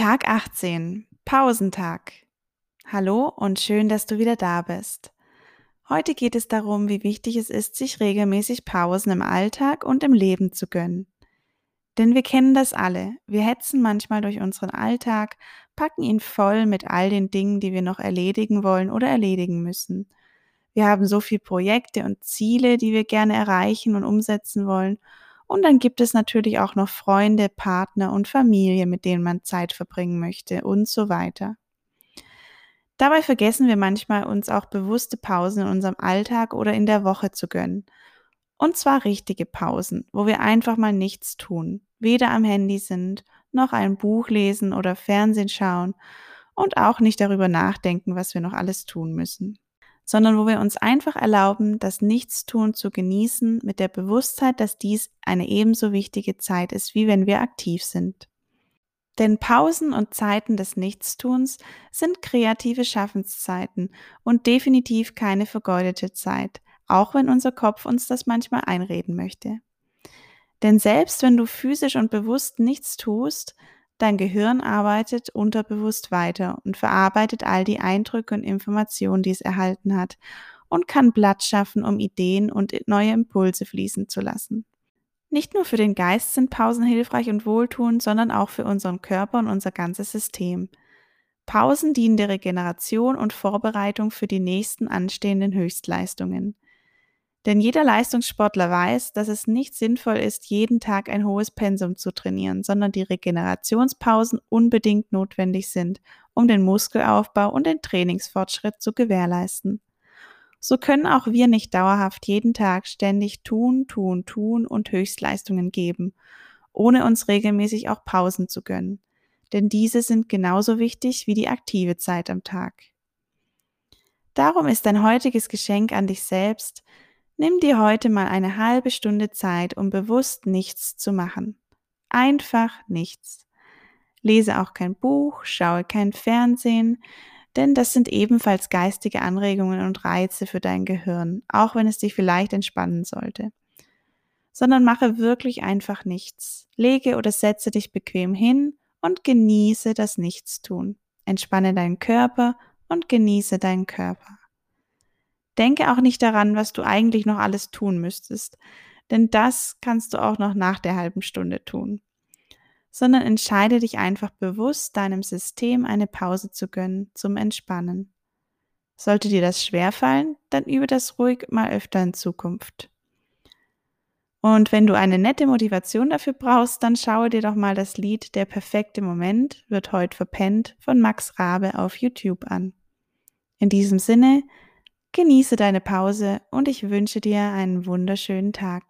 Tag 18. Pausentag. Hallo und schön, dass du wieder da bist. Heute geht es darum, wie wichtig es ist, sich regelmäßig Pausen im Alltag und im Leben zu gönnen. Denn wir kennen das alle. Wir hetzen manchmal durch unseren Alltag, packen ihn voll mit all den Dingen, die wir noch erledigen wollen oder erledigen müssen. Wir haben so viele Projekte und Ziele, die wir gerne erreichen und umsetzen wollen und dann gibt es natürlich auch noch Freunde, Partner und Familie, mit denen man Zeit verbringen möchte und so weiter. Dabei vergessen wir manchmal, uns auch bewusste Pausen in unserem Alltag oder in der Woche zu gönnen. Und zwar richtige Pausen, wo wir einfach mal nichts tun, weder am Handy sind, noch ein Buch lesen oder Fernsehen schauen und auch nicht darüber nachdenken, was wir noch alles tun müssen sondern wo wir uns einfach erlauben, das Nichtstun zu genießen mit der Bewusstheit, dass dies eine ebenso wichtige Zeit ist, wie wenn wir aktiv sind. Denn Pausen und Zeiten des Nichtstuns sind kreative Schaffenszeiten und definitiv keine vergeudete Zeit, auch wenn unser Kopf uns das manchmal einreden möchte. Denn selbst wenn du physisch und bewusst nichts tust, Dein Gehirn arbeitet unterbewusst weiter und verarbeitet all die Eindrücke und Informationen, die es erhalten hat und kann Platz schaffen, um Ideen und neue Impulse fließen zu lassen. Nicht nur für den Geist sind Pausen hilfreich und wohltuend, sondern auch für unseren Körper und unser ganzes System. Pausen dienen der Regeneration und Vorbereitung für die nächsten anstehenden Höchstleistungen. Denn jeder Leistungssportler weiß, dass es nicht sinnvoll ist, jeden Tag ein hohes Pensum zu trainieren, sondern die Regenerationspausen unbedingt notwendig sind, um den Muskelaufbau und den Trainingsfortschritt zu gewährleisten. So können auch wir nicht dauerhaft jeden Tag ständig tun, tun, tun und Höchstleistungen geben, ohne uns regelmäßig auch Pausen zu gönnen. Denn diese sind genauso wichtig wie die aktive Zeit am Tag. Darum ist dein heutiges Geschenk an dich selbst, Nimm dir heute mal eine halbe Stunde Zeit, um bewusst nichts zu machen. Einfach nichts. Lese auch kein Buch, schaue kein Fernsehen, denn das sind ebenfalls geistige Anregungen und Reize für dein Gehirn, auch wenn es dich vielleicht entspannen sollte. Sondern mache wirklich einfach nichts. Lege oder setze dich bequem hin und genieße das Nichtstun. Entspanne deinen Körper und genieße deinen Körper. Denke auch nicht daran, was du eigentlich noch alles tun müsstest, denn das kannst du auch noch nach der halben Stunde tun. Sondern entscheide dich einfach bewusst, deinem System eine Pause zu gönnen zum Entspannen. Sollte dir das schwerfallen, dann übe das ruhig mal öfter in Zukunft. Und wenn du eine nette Motivation dafür brauchst, dann schaue dir doch mal das Lied Der perfekte Moment wird heute verpennt von Max Rabe auf YouTube an. In diesem Sinne, Genieße deine Pause und ich wünsche dir einen wunderschönen Tag.